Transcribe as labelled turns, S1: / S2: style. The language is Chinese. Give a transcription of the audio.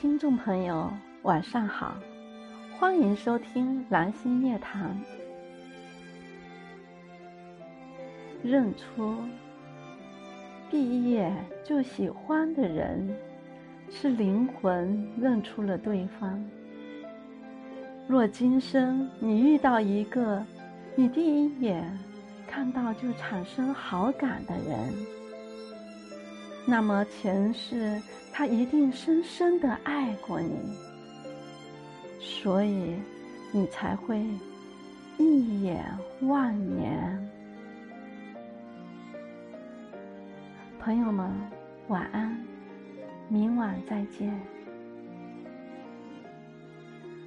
S1: 听众朋友，晚上好，欢迎收听蓝心夜谈。认出毕业就喜欢的人，是灵魂认出了对方。若今生你遇到一个你第一眼看到就产生好感的人，那么前世他一定深深的爱过你，所以你才会一眼万年。朋友们，晚安，明晚再见。